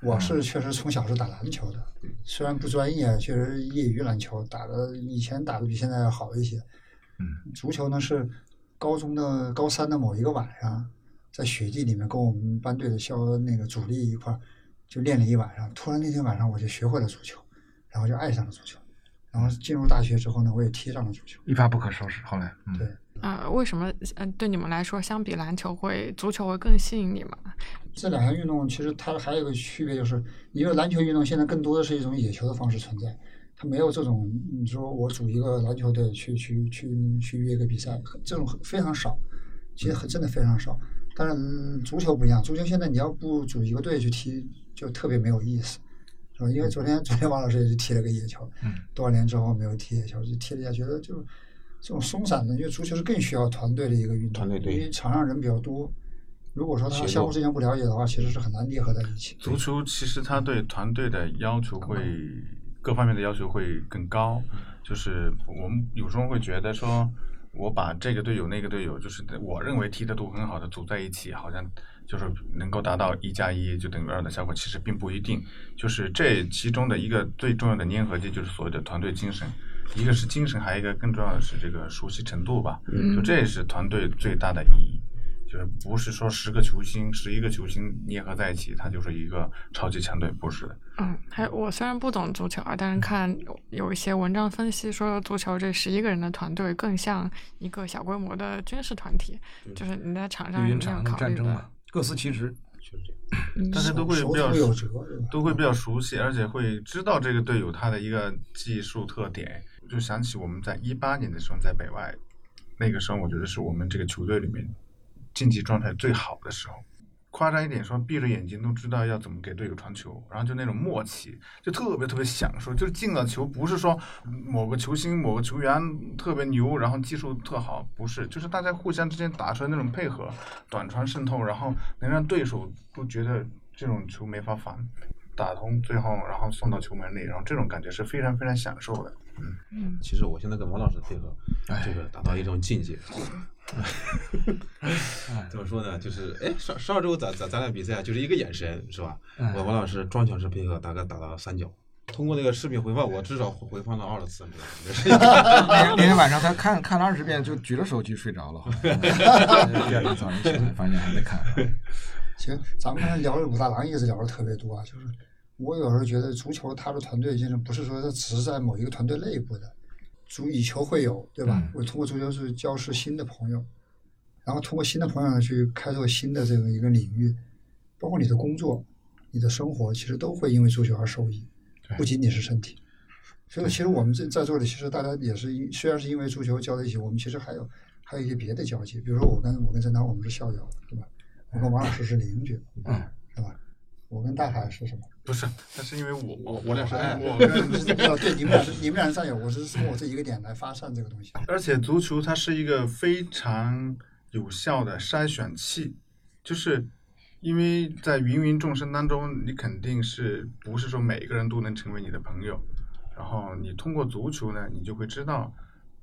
我是确实从小是打篮球的，虽然不专业，确实业余篮球打的以前打的比现在要好一些。嗯，足球呢是高中的高三的某一个晚上。在雪地里面跟我们班队的校那个主力一块儿就练了一晚上，突然那天晚上我就学会了足球，然后就爱上了足球，然后进入大学之后呢，我也踢上了足球，一发不可收拾。后来，对啊，为什么嗯对你们来说，相比篮球会足球会更吸引你们？这两项运动其实它还有个区别，就是因为篮球运动现在更多的是一种野球的方式存在，它没有这种你说我组一个篮球队去去去去约个比赛，这种非常少，其实真的非常少。但是足球不一样，足球现在你要不组一个队去踢，就特别没有意思，是吧？因为昨天昨天王老师也去踢了个野球，嗯多少年之后没有踢野球，就踢了一下，觉得就这种松散的，因为足球是更需要团队的一个运动，团队因为场上人比较多。如果说他相互之间不了解的话，其实是很难捏合在一起。足球其实他对团队的要求会各方面的要求会更高，就是我们有时候会觉得说。我把这个队友、那个队友，就是我认为踢得都很好的组在一起，好像就是能够达到一加一就等于二的效果，其实并不一定。就是这其中的一个最重要的粘合剂，就是所谓的团队精神。一个是精神，还有一个更重要的是这个熟悉程度吧。就这也是团队最大的意义。就是不是说十个球星、十一个球星捏合在一起，它就是一个超级强队，不是的。嗯，还我虽然不懂足球啊，但是看有有一些文章分析说，足球这十一个人的团队更像一个小规模的军事团体，就是你在场上绿有没有茵场的考虑的战争嘛，各司其职。但是这样。嗯大家都会比较？都会比较熟悉，而且会知道这个队友他的一个技术特点。就想起我们在一八年的时候在北外，那个时候我觉得是我们这个球队里面竞技状态最好的时候。夸张一点说，闭着眼睛都知道要怎么给队友传球，然后就那种默契，就特别特别享受。就是进了球，不是说某个球星、某个球员特别牛，然后技术特好，不是，就是大家互相之间打出来那种配合，短传渗透，然后能让对手都觉得这种球没法防，打通最后然后送到球门内，然后这种感觉是非常非常享受的。嗯其实我现在跟王老师配合，这个达到一种境界。怎么说呢？就是哎，上上周咱咱咱俩比赛就是一个眼神是吧？嗯我王老师装全是配合，大概打到三角。通过那个视频回放，我至少回放了二十次，你知道吗？这是一个那天晚上他看看了二十遍，就举着手机睡着了。第二天早上起来发现还在看。其实咱们刚才聊的武大郎意思聊的特别多啊，就是我有时候觉得足球它的团队精神不是说它只是在某一个团队内部的，足以球会友，对吧嗯？我通过足球去交识新的朋友，然后通过新的朋友呢去开拓新的这个一个领域，包括你的工作、你的生活，其实都会因为足球而受益，不仅仅是身体。所以其实我们这在座的，其实大家也是因虽然是因为足球交在一起，我们其实还有还有一些别的交集，比如说我跟我跟郑涛我们是校友，对吧？我跟王老师是邻居，嗯，是吧？我跟大海是什么？不是，那是因为我我我俩是爱我对，跟 对，你们俩是你们俩是战友，我是从我这一个点来发散这个东西。而且足球它是一个非常有效的筛选器，就是因为在芸芸众生当中，你肯定是不是说每个人都能成为你的朋友，然后你通过足球呢，你就会知道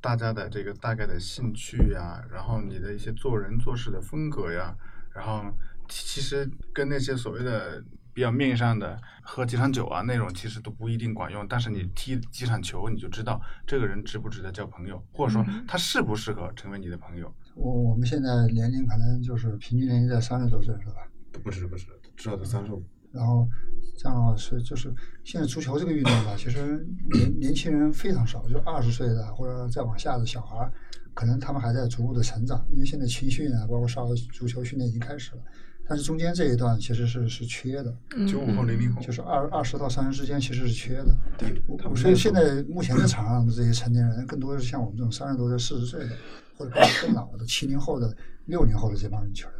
大家的这个大概的兴趣呀，然后你的一些做人做事的风格呀，然后其其实跟那些所谓的比较面上的喝几场酒啊那种，其实都不一定管用。但是你踢几场球，你就知道这个人值不值得交朋友，或者说他适不适合成为你的朋友。我我们现在年龄可能就是平均年龄在三十多岁，是吧？不止不止，至少得三十五。然后张老师就是现在足球这个运动吧，其实年年轻人非常少，就二十岁的或者再往下的小孩，可能他们还在逐步的成长，因为现在青训啊，包括少儿足球训练已经开始了，但是中间这一段其实是是缺的，九五后、零零后，就是二二十到三十之间其实是缺的。对，所以现在目前在场上的这些成年人，更多的是像我们这种三十多岁、四十岁的，或者更老的七零后的、六零后的这帮人球员。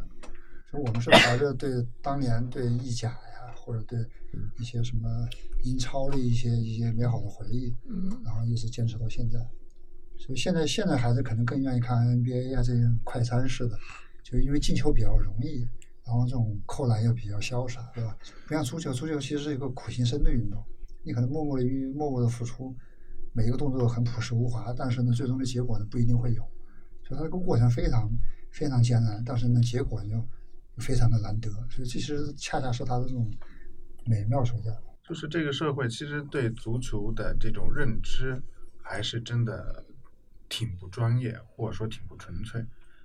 所以我们是怀着对当年对意甲呀，或者对一些什么英超的一些一些美好的回忆，嗯然后一直坚持到现在。所以现在现在孩子可能更愿意看 NBA 啊这些快餐式的，就因为进球比较容易，然后这种扣篮又比较潇洒，对吧？不像足球，足球其实是一个苦行僧的运动，你可能默默的默默的付出，每一个动作很朴实无华，但是呢，最终的结果呢不一定会有，所以它这个过程非常非常艰难，但是呢，结果就非常的难得，所以其实恰恰是它的这种美妙所在。就是这个社会其实对足球的这种认知还是真的挺不专业，或者说挺不纯粹。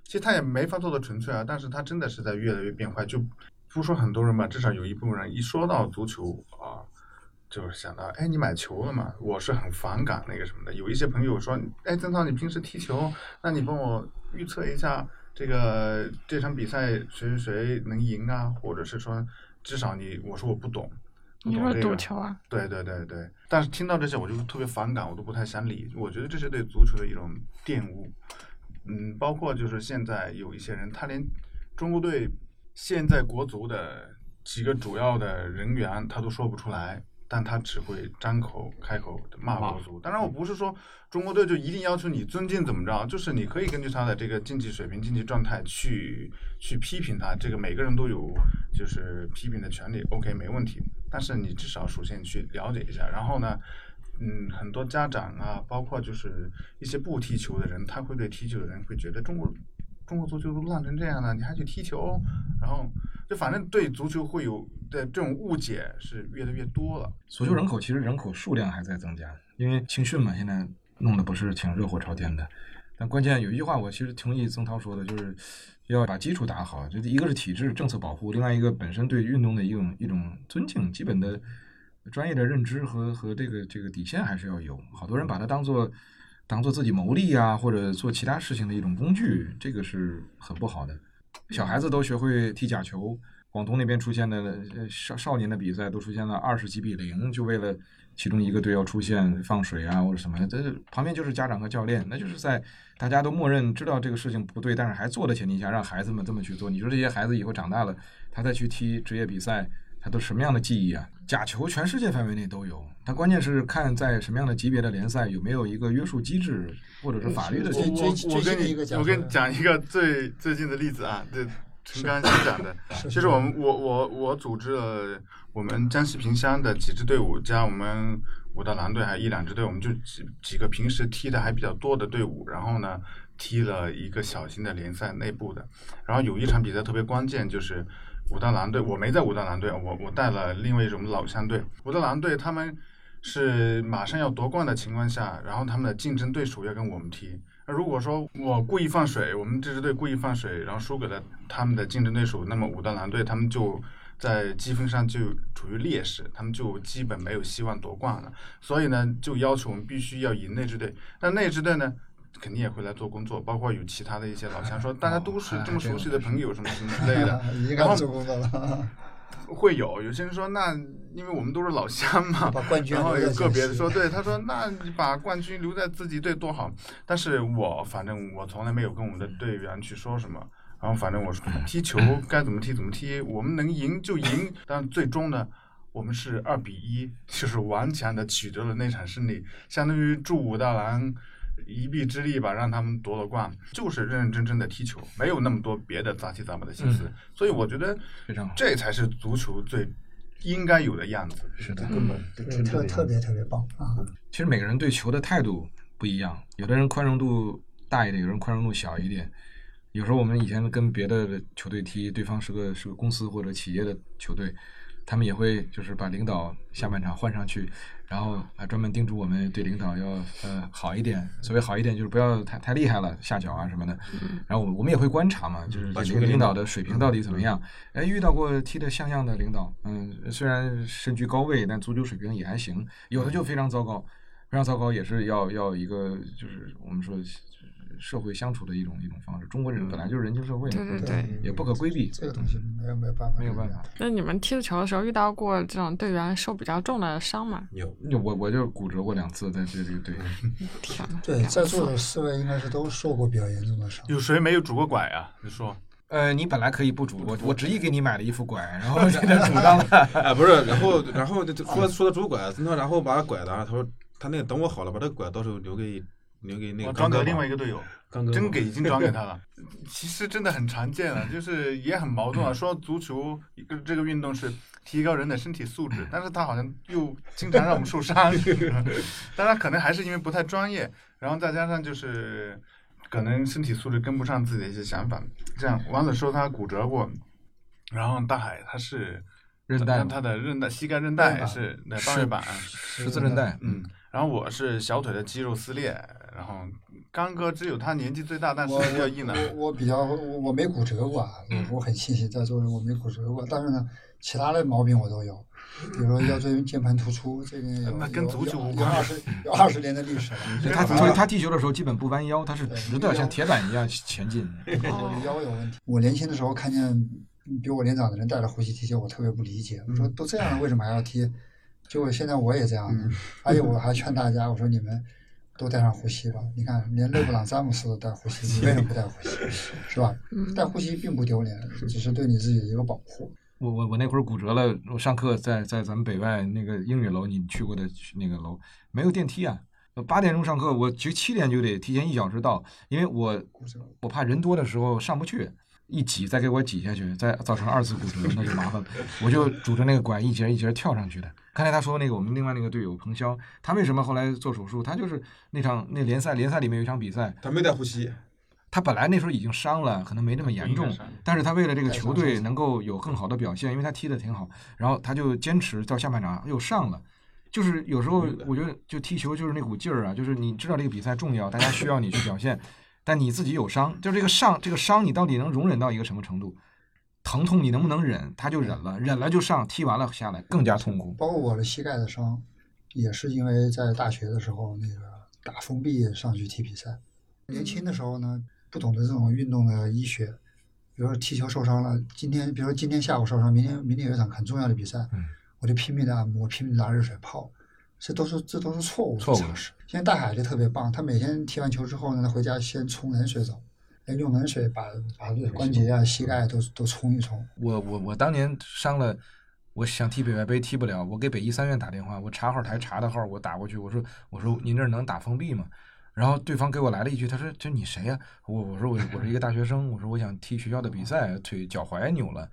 其实他也没法做的纯粹啊，但是他真的是在越来越变坏。就不说很多人吧，至少有一部分人一说到足球啊，就是想到，哎，你买球了吗？我是很反感那个什么的。有一些朋友说，哎，曾涛，你平时踢球，那你帮我预测一下这个这场比赛谁谁谁能赢啊？或者是说，至少你，我说我不懂。你说赌球啊？对对对对，但是听到这些我就特别反感，我都不太想理。我觉得这是对足球的一种玷污。嗯，包括就是现在有一些人，他连中国队现在国足的几个主要的人员他都说不出来，但他只会张口开口骂国足。当然，我不是说中国队就一定要求你尊敬怎么着，就是你可以根据他的这个竞技水平、竞技状态去去批评他，这个每个人都有就是批评的权利，OK 没问题。但是你至少首先去了解一下，然后呢，嗯，很多家长啊，包括就是一些不踢球的人，他会对踢球的人会觉得中国中国足球都烂成这样了，你还去踢球？然后就反正对足球会有的这种误解是越来越多了。足球人口其实人口数量还在增加，因为青训嘛，现在弄得不是挺热火朝天的。但关键有一句话，我其实同意曾涛说的，就是要把基础打好。就一个是体制政策保护，另外一个本身对运动的一种一种尊敬，基本的专业的认知和和这个这个底线还是要有。好多人把它当做当做自己谋利啊，或者做其他事情的一种工具，这个是很不好的。小孩子都学会踢假球，广东那边出现的少少年的比赛都出现了二十几比零，就为了其中一个队要出现放水啊或者什么，这旁边就是家长和教练，那就是在大家都默认知道这个事情不对，但是还做的前提下，让孩子们这么去做。你说这些孩子以后长大了，他再去踢职业比赛，他都什么样的记忆啊？假球全世界范围内都有，他关键是看在什么样的级别的联赛有没有一个约束机制，或者是法律的最机制。我最我跟你我跟你讲一个最最近的例子啊，这陈刚新讲的。是其实我们我我我组织了我们江西萍乡的几支队伍，加我们武大蓝队还有一两支队，我们就几几个平时踢的还比较多的队伍，然后呢踢了一个小型的联赛内部的，然后有一场比赛特别关键，就是武大蓝队，我没在武大蓝队，我我带了另外一种老乡队，武大蓝队他们是马上要夺冠的情况下，然后他们的竞争对手要跟我们踢。那如果说我故意放水，我们这支队故意放水，然后输给了他们的竞争对手，那么武大蓝队他们就在积分上就处于劣势，他们就基本没有希望夺冠了。所以呢，就要求我们必须要赢那支队。那那支队呢，肯定也会来做工作，包括有其他的一些老乡说，大家都是这么熟悉的朋友什么什么之类的。然后做工作了，会有有些人说，那因为我们都是老乡嘛，把冠军然后有个别的说，对，他说，那你把冠军留在自己队多好。但是我反正我从来没有跟我们的队员去说什么，然后反正我说踢球该怎么踢怎么踢，我们能赢就赢。但最终呢，我们是二比一，就是顽强的取得了那场胜利，相当于助武大郎。一臂之力吧，让他们夺了冠，就是认认真真的踢球，没有那么多别的杂七杂八的心思。嗯所以我觉得非常好这才是足球最应该有的样子。是的，根本就特特别特别棒啊！其实每个人对球的态度不一样，有的人宽容度大一点，有人宽容度小一点。有时候我们以前跟别的球队踢，对方是个是个公司或者企业的球队，他们也会就是把领导下半场换上去，然后还专门叮嘱我们对领导要呃好一点。所谓好一点，就是不要太太厉害了，下脚啊什么的。然后我们我们也会观察嘛，就是把这个领领导导的水平到底怎么样。哎，遇到过踢得像样的领导，嗯，虽然身居高位，但足球水平也还行。有的就非常糟糕，非常糟糕，也是要要一个就是我们说就是社会相处的一种一种方式。中国人本来就是人情社会嘛，对对对。也不可规避。这个东西没有没有办法，没有办法。那你们踢球的时候遇到过这种队员受比较重的伤吗？有就我我就骨折过两次，在这这个队。天呐，对，在座的四位应该是都受过比较严重的伤。有谁没有拄过拐啊？你说，呃，你本来可以不拄，我我执意给你买了一副拐，然后 现在拄上了。哎，不是，然后然后就就说说到拄拐，那然后把拐的，他说他那个等我好了，把这个拐到时候留给留给那个我转给另外一个队友，刚真给已经转给他了。其实真的很常见了，就是也很矛盾啊。说足球一个这个运动是提高人的身体素质，但是他好像又经常让我们受伤。当然，可能还是因为不太专业，然后再加上就是可能身体素质跟不上自己的一些想法。这样，王子说他骨折过，然后大海他是韧带他他的韧带膝盖韧带是那半月板。十字韧带，嗯，然后我是小腿的肌肉撕裂，然后刚哥只有他年纪最大，但是我比较硬朗。我我比较我我没骨折过啊，我我很庆幸在座的我没骨折过，但是呢，其他的毛病我都有，比如说腰椎间盘突出，这个有那跟有足球无有二十有二十年的历史了。他所以他踢球的时候基本不弯腰，他是直的，像铁板一样前进。我的腰有问题。我年轻的时候看见比我年长的人带着呼吸踢球，我特别不理解。我说都这样了，为什么还要踢？结果现在我也这样了，而且我还劝大家，我说你们都带上呼吸吧。你看，连勒布朗詹姆斯都带呼吸，你为什么不带呼吸？是吧？带呼吸并不丢脸，只是对你自己的一个保护。我我我那会儿骨折了，我上课在在咱们北外那个英语楼，你去过的那个楼没有电梯啊。八点钟上课，我其实七点就得提前一小时到，因为我骨折，我怕人多的时候上不去，一挤再给我挤下去，再造成二次骨折，那就麻烦了。我就拄着那个拐一节一节跳上去的。刚才他说那个我们另外那个队友彭潇，他为什么后来做手术？他就是那场那联赛联赛里面有一场比赛，他没带呼吸，他本来那时候已经伤了，可能没那么严重但是他为了这个球队能够有更好的表现，因为他踢的挺好，然后他就坚持到下半场又上了。就是有时候我觉得就踢球就是那股劲儿啊，就是你知道这个比赛重要，大家需要你去表现，但你自己有伤，就这个上这个伤你到底能容忍到一个什么程度？疼痛你能不能忍？他就忍了，忍了就上，踢完了下来更加痛苦。包括我的膝盖的伤，也是因为在大学的时候那个打封闭上去踢比赛。年轻的时候呢，不懂得这种运动的医学，比如说踢球受伤了，今天比如说今天下午受伤，明天明天有一场很重要的比赛，嗯我就拼命的按摩，拼命地拿热水泡，这都是这都是错误的尝试。现在大海就特别棒，他每天踢完球之后呢，他回家先冲冷水澡，用冷水把把关节啊、膝盖都都冲一冲。我我我当年伤了，我想踢北外杯踢不了，我给北医三院打电话，我查号台查的号，我打过去，我说我说您这儿能打封闭吗？然后对方给我来了一句，他说这你谁呀、我我说我我是一个大学生，我说我想踢学校的比赛，腿脚踝扭了。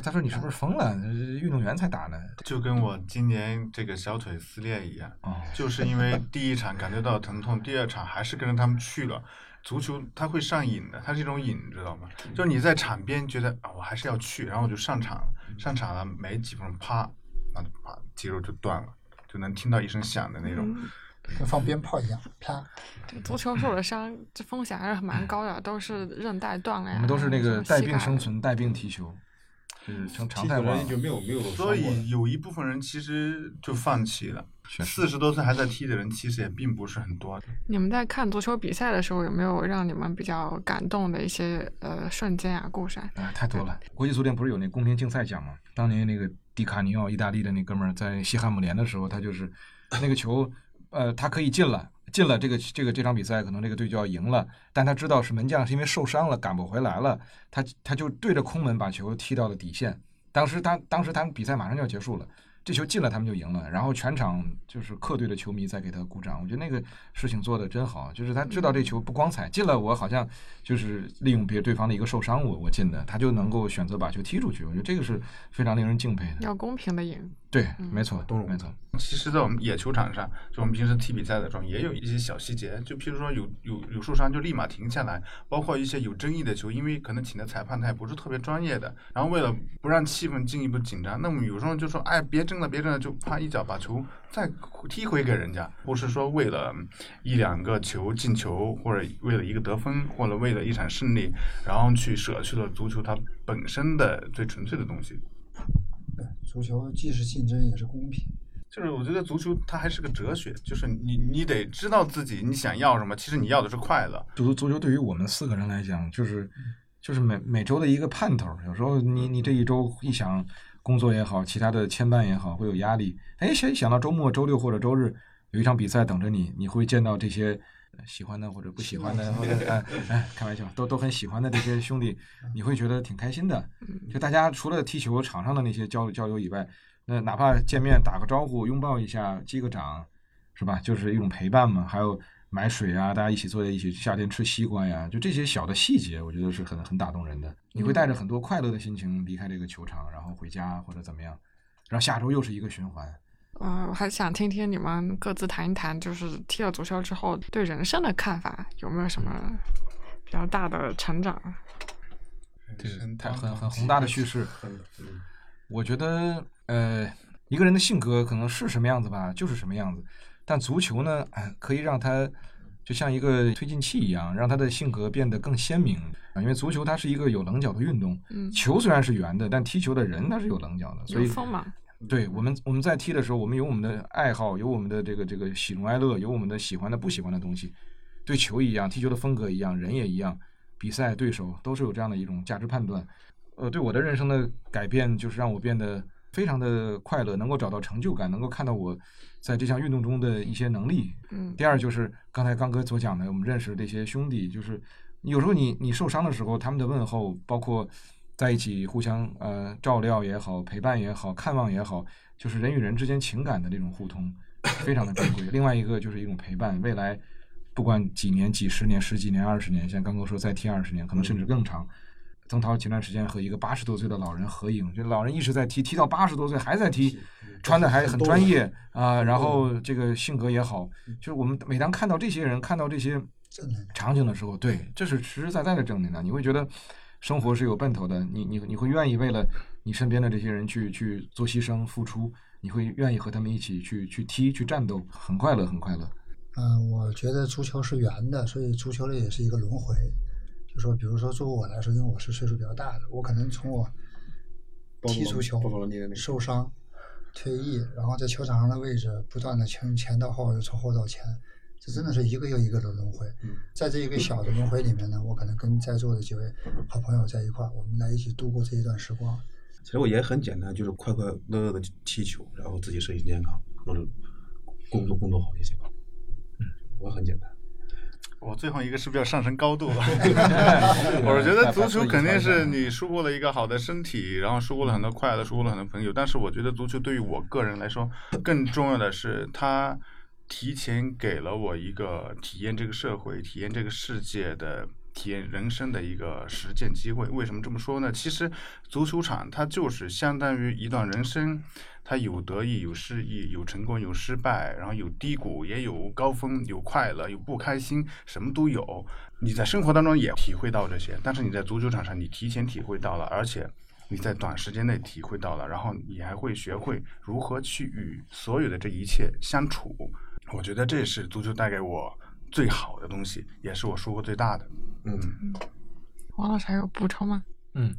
他他说你是不是疯了？运动员才打呢。就跟我今年这个小腿撕裂一样，哦，就是因为第一场感觉到疼痛，第二场还是跟着他们去了。足球它会上瘾的，它是一种瘾，你知道吗？就是你在场边觉得啊，我还是要去，然后我就上场了，上场了没几分钟，啪，那就啪，肌肉就断了，就能听到一声响的那种。嗯跟放鞭炮一样，啪！这足球受的伤，这风险还是蛮高的，都是韧带断了呀。我们都是那个带病生存，带病踢球，就是成常态化了。就没有没有所以有一部分人其实就放弃了。四十多岁还在踢的人，其实也并不是很多。你们在看足球比赛的时候，有没有让你们比较感动的一些呃瞬间啊、故事啊？啊，太多了！国际足联不是有那公平竞赛奖吗？当年那个迪卡尼奥，意大利的那哥们儿在西汉姆联的时候，他就是那个球，呃，他可以进了，进了这个这个这场比赛，可能这个队就要赢了，但他知道是门将是因为受伤了赶不回来了，他他就对着空门把球踢到了底线。当时他当时他们比赛马上就要结束了。这球进了，他们就赢了，然后全场就是客队的球迷在给他鼓掌。我觉得那个事情做的真好，就是他知道这球不光彩，进了我好像就是利用别对方的一个受伤，我我进的，他就能够选择把球踢出去。我觉得这个是非常令人敬佩的。要公平的赢。对，没错，都是没错。其实，在我们野球场上，就我们平时踢比赛的时候，也有一些小细节，就譬如说有有有受伤就立马停下来，包括一些有争议的球，因为可能请的裁判他也不是特别专业的，然后为了不让气氛进一步紧张，那么有时候就说，哎，别争了，别争了，就啪一脚把球再踢回给人家，不是说为了一两个球进球，或者为了一个得分，或者为了一场胜利，然后去舍去了足球它本身的最纯粹的东西。对，足球既是竞争也是公平。就是我觉得足球它还是个哲学，就是你你得知道自己你想要什么，其实你要的是快乐。足足球对于我们四个人来讲，就是就是每每周的一个盼头。有时候你你这一周一想工作也好，其他的牵绊也好，会有压力。哎，想想到周末、周六或者周日有一场比赛等着你，你会见到这些喜欢的或者不喜欢的，或者哎哎开玩笑，都都很喜欢的这些兄弟，你会觉得挺开心的。就大家除了踢球场上的那些交流交流以外，那哪怕见面打个招呼、拥抱一下、击个掌，是吧？就是一种陪伴嘛。还有买水啊，大家一起坐在一起，夏天吃西瓜呀，就这些小的细节，我觉得是很很打动人的。你会带着很多快乐的心情离开这个球场，然后回家或者怎么样，然后下周又是一个循环。呃，我还想听听你们各自谈一谈，就是踢了足球之后对人生的看法，有没有什么比较大的成长？这个太很很宏大的叙事。我觉得，呃，一个人的性格可能是什么样子吧，就是什么样子。但足球呢，哎，可以让他就像一个推进器一样，让他的性格变得更鲜明。啊，因为足球它是一个有棱角的运动，嗯，球虽然是圆的，但踢球的人他是有棱角的，所以锋芒。对我们我们在踢的时候，我们有我们的爱好，有我们的这个这个喜怒哀乐，有我们的喜欢的不喜欢的东西。对球一样，踢球的风格一样，人也一样，比赛对手都是有这样的一种价值判断。呃，对我的人生的改变，就是让我变得非常的快乐，能够找到成就感，能够看到我在这项运动中的一些能力。嗯第二就是刚才刚哥所讲的，我们认识的这些兄弟，就是有时候你你受伤的时候，他们的问候，包括在一起互相呃照料也好，陪伴也好，看望也好，就是人与人之间情感的这种互通，非常的珍贵。另外一个就是一种陪伴，未来不管几年、几十年、十几年、二十年，像刚刚说再踢二十年，可能甚至更长。曾涛前段时间和一个八十多岁的老人合影，就老人一直在踢，踢到八十多岁还在踢，穿的还很专业啊、然后这个性格也好，就是我们每当看到这些人，看到这些场景的时候，对，这是实实在在的正能量。你会觉得生活是有奔头的，你你你会愿意为了你身边的这些人去去做牺牲付出，你会愿意和他们一起去去踢去战斗，很快乐，很快乐。嗯，我觉得足球是圆的，所以足球呢也是一个轮回。就说，比如说，作为我来说，因为我是岁数比较大的，我可能从我踢足球受伤、退役，然后在球场上的位置不断的从前到后，又从后到前，这真的是一个又一个的轮回。在这一个小的轮回里面呢，我可能跟在座的几位好朋友在一块儿，我们来一起度过这一段时光。其实我也很简单，就是快快乐乐的踢球，然后自己身体健康，或者工作工作好一些吧。嗯，我很简单。我最后一个是不是要上升高度了？我觉得足球肯定是你输过了一个好的身体，然后输过了很多快乐，输过了很多朋友。但是我觉得足球对于我个人来说，更重要的是它提前给了我一个体验这个社会、体验这个世界的。体验人生的一个实践机会。为什么这么说呢？其实足球场它就是相当于一段人生，它有得意，有失意，有成功，有失败，然后有低谷，也有高峰，有快乐，有不开心，什么都有。你在生活当中也体会到这些，但是你在足球场上，你提前体会到了，而且你在短时间内体会到了，然后你还会学会如何去与所有的这一切相处。我觉得这是足球带给我最好的东西，也是我收获最大的。嗯，王老师还有补充吗？嗯，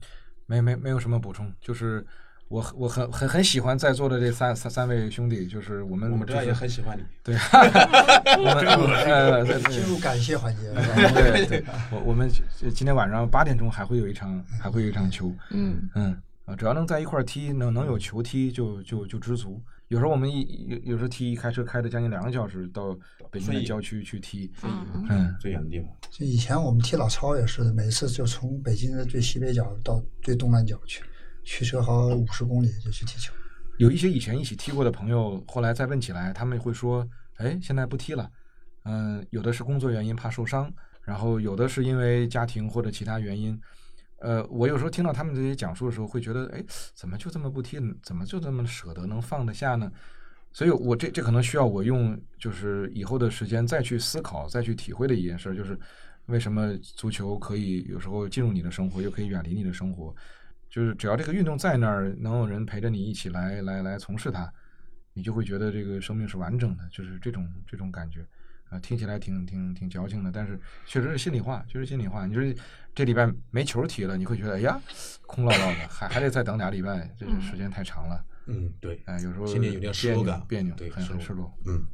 没没没有什么补充，就是我我很很很喜欢在座的这三三三位兄弟，就是我们我们这也很喜欢你，对，我们呃进入感谢环节，对对，我我们今天晚上八点钟还会有一场还会有一场球，嗯嗯啊，只要能在一块踢，能能有球踢就就就知足。有时候我们一有有时候踢开车开了将近两个小时到北京的郊区去踢，嗯，最远的地方。就以前我们踢老超也是，每次就从北京的最西北角到最东南角去，驱车好五十公里就去踢球。有一些以前一起踢过的朋友，后来再问起来，他们会说：“哎，现在不踢了。”嗯，有的是工作原因怕受伤，然后有的是因为家庭或者其他原因。呃，我有时候听到他们这些讲述的时候，会觉得，哎，怎么就这么不踢？怎么就这么舍得能放得下呢？所以，我这这可能需要我用，就是以后的时间再去思考、再去体会的一件事，就是为什么足球可以有时候进入你的生活，又可以远离你的生活。就是只要这个运动在那儿，能有人陪着你一起来来来从事它，你就会觉得这个生命是完整的，就是这种这种感觉。啊，听起来挺挺挺矫情的，但是确实是心里话，确实心里话。你说这礼拜没球踢了，你会觉得哎呀，空落落的，还还得再等俩礼拜，这时间太长了。嗯，对。哎，有时候心里有点失落感，别扭，对，很很失落。嗯，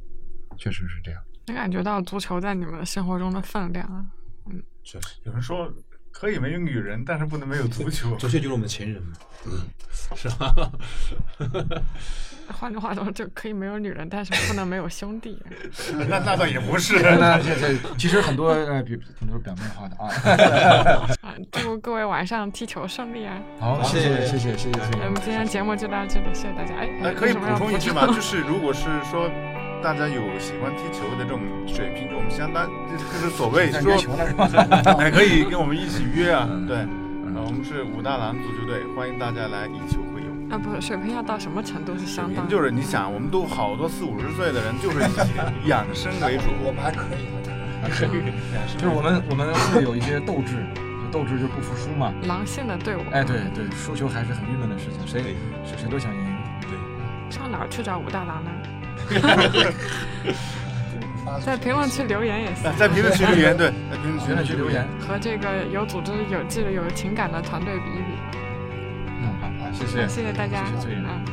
确实是这样。能感觉到足球在你们生活中的分量啊。嗯，确实。有人说可以没有女人，但是不能没有足球。足球就是我们的情人嘛，嗯，是吧？换句话说，就可以没有女人，但是不能没有兄弟。那那倒也不是，那这这其实很多呃，比很多表面化的啊。啊，祝各位晚上踢球顺利啊！好，谢谢谢谢谢谢。谢我们今天节目就到这里，谢谢大家。哎，可以补充一句吗？就是如果是说。大家有喜欢踢球的这种水平，跟我们相当，就是所谓 说，还 可以跟我们一起约啊。对，我们是武大郎足球队，欢迎大家来以球会友。啊，不是，水平要到什么程度是相当？就是你想，我们都好多四五十岁的人，就是以养生为主。我们还可以，还可以，就是我们我们会有一些斗志，斗志就不服输嘛。狼性的队伍。哎，对对，输球还是很郁闷的事情，谁谁谁都想赢。对。上哪儿去找武大郎呢？在评论区留言也行。在评论区留言，对，在评论区留言。和这个有组织、有纪律、有情感的团队比一比。嗯，好谢谢，谢谢大家，谢谢嗯。